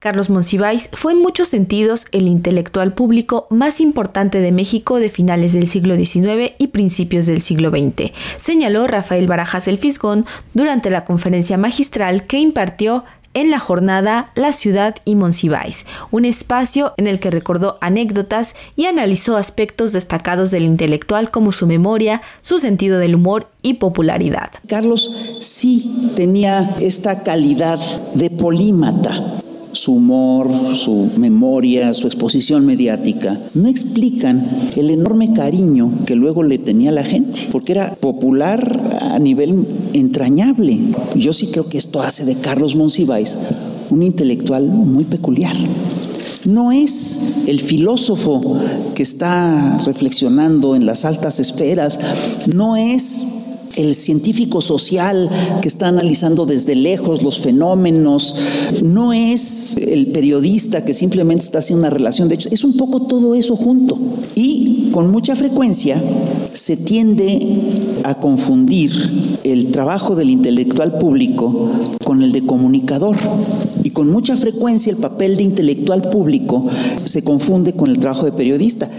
Carlos Monsiváis fue en muchos sentidos el intelectual público más importante de México de finales del siglo XIX y principios del siglo XX, señaló Rafael Barajas el Fisgón durante la conferencia magistral que impartió en la jornada La ciudad y Monsiváis, un espacio en el que recordó anécdotas y analizó aspectos destacados del intelectual como su memoria, su sentido del humor y popularidad. Carlos sí tenía esta calidad de polímata su humor, su memoria, su exposición mediática, no explican el enorme cariño que luego le tenía la gente, porque era popular a nivel entrañable. Yo sí creo que esto hace de Carlos Monsiváis un intelectual muy peculiar. No es el filósofo que está reflexionando en las altas esferas, no es el científico social que está analizando desde lejos los fenómenos, no es el periodista que simplemente está haciendo una relación de hechos, es un poco todo eso junto. Y con mucha frecuencia se tiende a confundir el trabajo del intelectual público con el de comunicador. Y con mucha frecuencia el papel de intelectual público se confunde con el trabajo de periodista.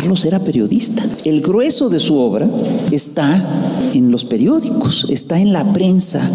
Carlos era periodista. El grueso de su obra está en los periódicos, está en la prensa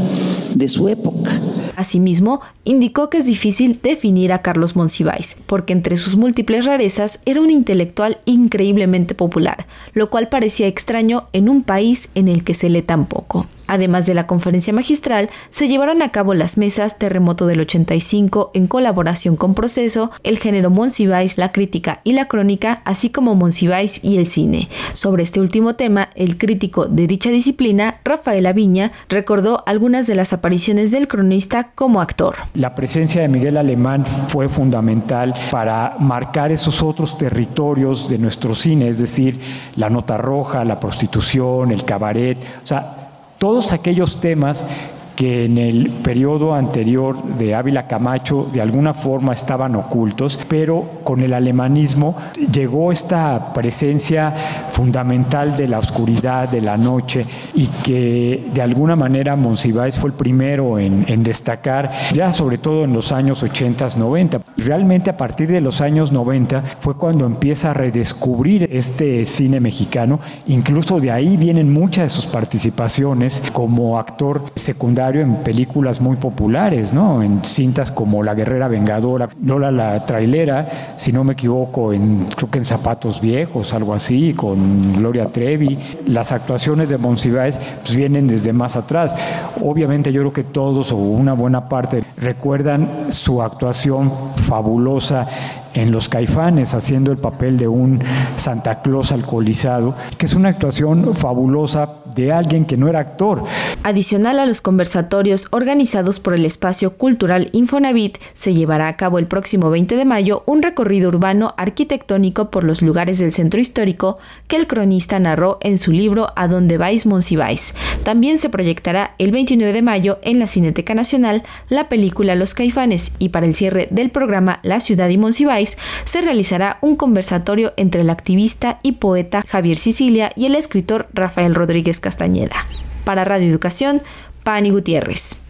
de su época. Asimismo, indicó que es difícil definir a Carlos Monsiváis, porque entre sus múltiples rarezas era un intelectual increíblemente popular, lo cual parecía extraño en un país en el que se lee tan poco. Además de la conferencia magistral, se llevaron a cabo las mesas Terremoto del 85 en colaboración con Proceso, el género Monsiváis, la crítica y la crónica, así como Monsiváis y el cine. Sobre este último tema, el crítico de dicha disciplina, Rafael Aviña, recordó algunas de las apariciones del cronista como actor. La presencia de Miguel Alemán fue fundamental para marcar esos otros territorios de nuestro cine, es decir, la nota roja, la prostitución, el cabaret, o sea, todos aquellos temas que en el periodo anterior de Ávila Camacho de alguna forma estaban ocultos, pero con el alemanismo llegó esta presencia fundamental de la oscuridad, de la noche, y que de alguna manera Monsiváis fue el primero en, destacar, ya sobre todo en los años 80, 90. Realmente a partir de los años 90 fue cuando empieza a redescubrir este cine mexicano, incluso de ahí vienen muchas de sus participaciones como actor secundario en películas muy populares, ¿no? En cintas como La Guerrera Vengadora, Lola la Trailera, si no me equivoco, en, creo que en Zapatos Viejos, algo así, con Gloria Trevi. Las actuaciones de Monsiváis pues, vienen desde más atrás. Obviamente yo creo que todos o una buena parte recuerdan su actuación fabulosa en Los Caifanes, haciendo el papel de un Santa Claus alcoholizado, que es una actuación fabulosa de alguien que no era actor. Adicional a los conversatorios organizados por el espacio cultural Infonavit, se llevará a cabo el próximo 20 de mayo un recorrido urbano arquitectónico por los lugares del centro histórico que el cronista narró en su libro A dónde vais, Monsiváis. También se proyectará el 29 de mayo en la Cineteca Nacional la película Los Caifanes y para el cierre del programa La ciudad y Monsiváis se realizará un conversatorio entre el activista y poeta Javier Sicilia y el escritor Rafael Rodríguez Castañeda. Para Radio Educación, Pani Gutiérrez.